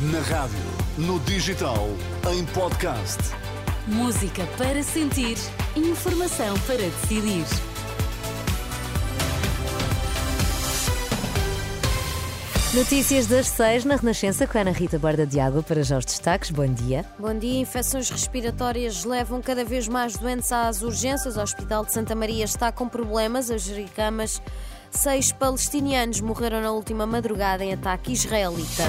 Na rádio, no digital, em podcast. Música para sentir, informação para decidir. Notícias das seis na Renascença com a Ana Rita Borda de Água para já os destaques. Bom dia. Bom dia. Infecções respiratórias levam cada vez mais doentes às urgências. O Hospital de Santa Maria está com problemas a gerir camas. Seis palestinianos morreram na última madrugada em ataque israelita.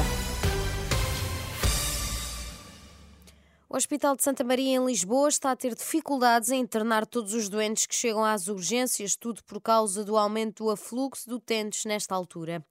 O Hospital de Santa Maria, em Lisboa, está a ter dificuldades em internar todos os doentes que chegam às urgências, tudo por causa do aumento do afluxo de utentes nesta altura.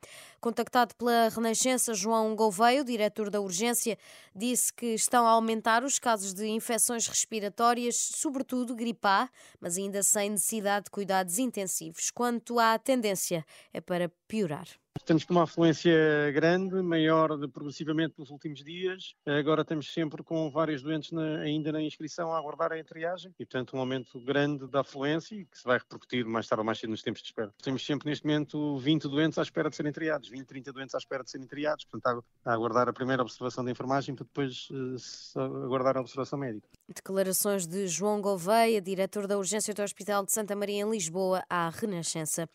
Contactado pela Renascença, João Gouveia, diretor da urgência, disse que estão a aumentar os casos de infecções respiratórias, sobretudo gripe A, mas ainda sem necessidade de cuidados intensivos. Quanto à tendência, é para piorar. Estamos com uma afluência grande, maior de, progressivamente nos últimos dias. Agora estamos sempre com vários doentes na, ainda na inscrição a aguardar a triagem e, portanto, um aumento grande da afluência e que se vai repercutir mais tarde ou mais cedo nos tempos de espera. Temos sempre neste momento 20 doentes à espera de serem triados, 20, 30 doentes à espera de serem triados, portanto, a aguardar a primeira observação da enfermagem para depois uh, aguardar a observação médica. Declarações de João Gouveia, diretor da urgência do Hospital de Santa Maria em Lisboa, à Renascença.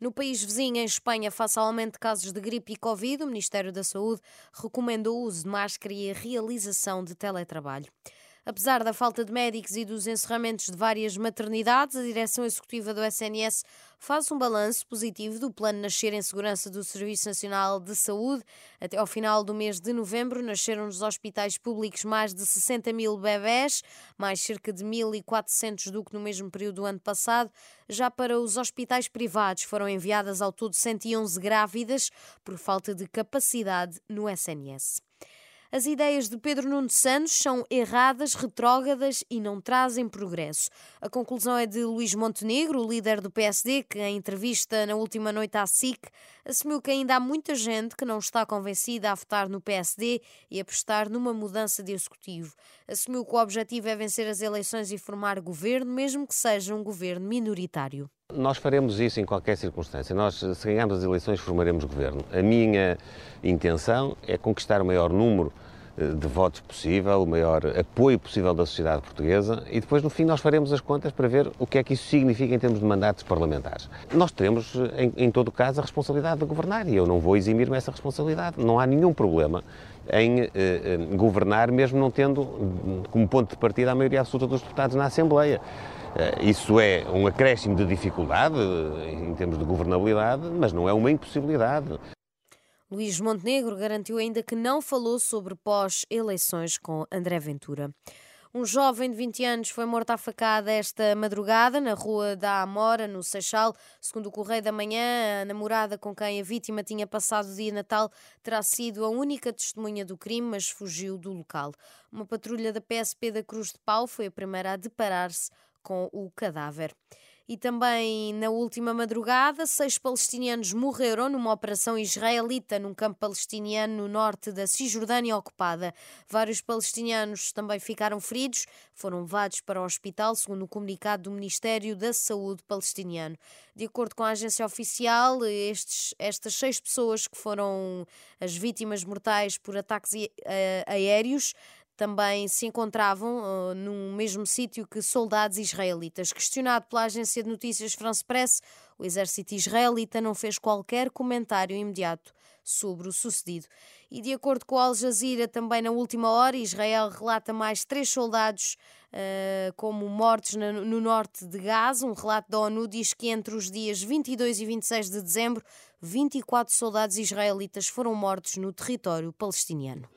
No país vizinho, em Espanha, face ao aumento de casos de gripe e Covid, o Ministério da Saúde recomenda o uso de máscara e a realização de teletrabalho. Apesar da falta de médicos e dos encerramentos de várias maternidades, a direção executiva do SNS faz um balanço positivo do Plano Nascer em Segurança do Serviço Nacional de Saúde. Até ao final do mês de novembro, nasceram nos hospitais públicos mais de 60 mil bebés, mais cerca de 1.400 do que no mesmo período do ano passado. Já para os hospitais privados, foram enviadas ao todo 111 grávidas por falta de capacidade no SNS. As ideias de Pedro Nuno Santos são erradas, retrógradas e não trazem progresso. A conclusão é de Luís Montenegro, líder do PSD, que em entrevista na última noite à SIC assumiu que ainda há muita gente que não está convencida a votar no PSD e apostar numa mudança de executivo. Assumiu que o objetivo é vencer as eleições e formar governo, mesmo que seja um governo minoritário. Nós faremos isso em qualquer circunstância. Nós, se ganharmos as eleições, formaremos governo. A minha intenção é conquistar o maior número de votos possível, o maior apoio possível da sociedade portuguesa e depois, no fim, nós faremos as contas para ver o que é que isso significa em termos de mandatos parlamentares. Nós teremos, em, em todo caso, a responsabilidade de governar e eu não vou eximir-me essa responsabilidade. Não há nenhum problema em eh, eh, governar, mesmo não tendo como ponto de partida a maioria absoluta dos deputados na Assembleia. Eh, isso é um acréscimo de dificuldade eh, em termos de governabilidade, mas não é uma impossibilidade. Luís Montenegro garantiu ainda que não falou sobre pós-eleições com André Ventura. Um jovem de 20 anos foi morto à facada esta madrugada na rua da Amora, no Seixal. Segundo o Correio da Manhã, a namorada com quem a vítima tinha passado o dia natal terá sido a única testemunha do crime, mas fugiu do local. Uma patrulha da PSP da Cruz de Pau foi a primeira a deparar-se com o cadáver. E também na última madrugada, seis palestinianos morreram numa operação israelita num campo palestiniano no norte da Cisjordânia ocupada. Vários palestinianos também ficaram feridos, foram levados para o hospital, segundo o comunicado do Ministério da Saúde palestiniano. De acordo com a agência oficial, estes, estas seis pessoas que foram as vítimas mortais por ataques aéreos também se encontravam uh, no mesmo sítio que soldados israelitas. Questionado pela agência de notícias France Press, o exército israelita não fez qualquer comentário imediato sobre o sucedido. E de acordo com Al Jazeera, também na última hora, Israel relata mais três soldados uh, como mortos no, no norte de Gaza. Um relato da ONU diz que entre os dias 22 e 26 de dezembro, 24 soldados israelitas foram mortos no território palestiniano.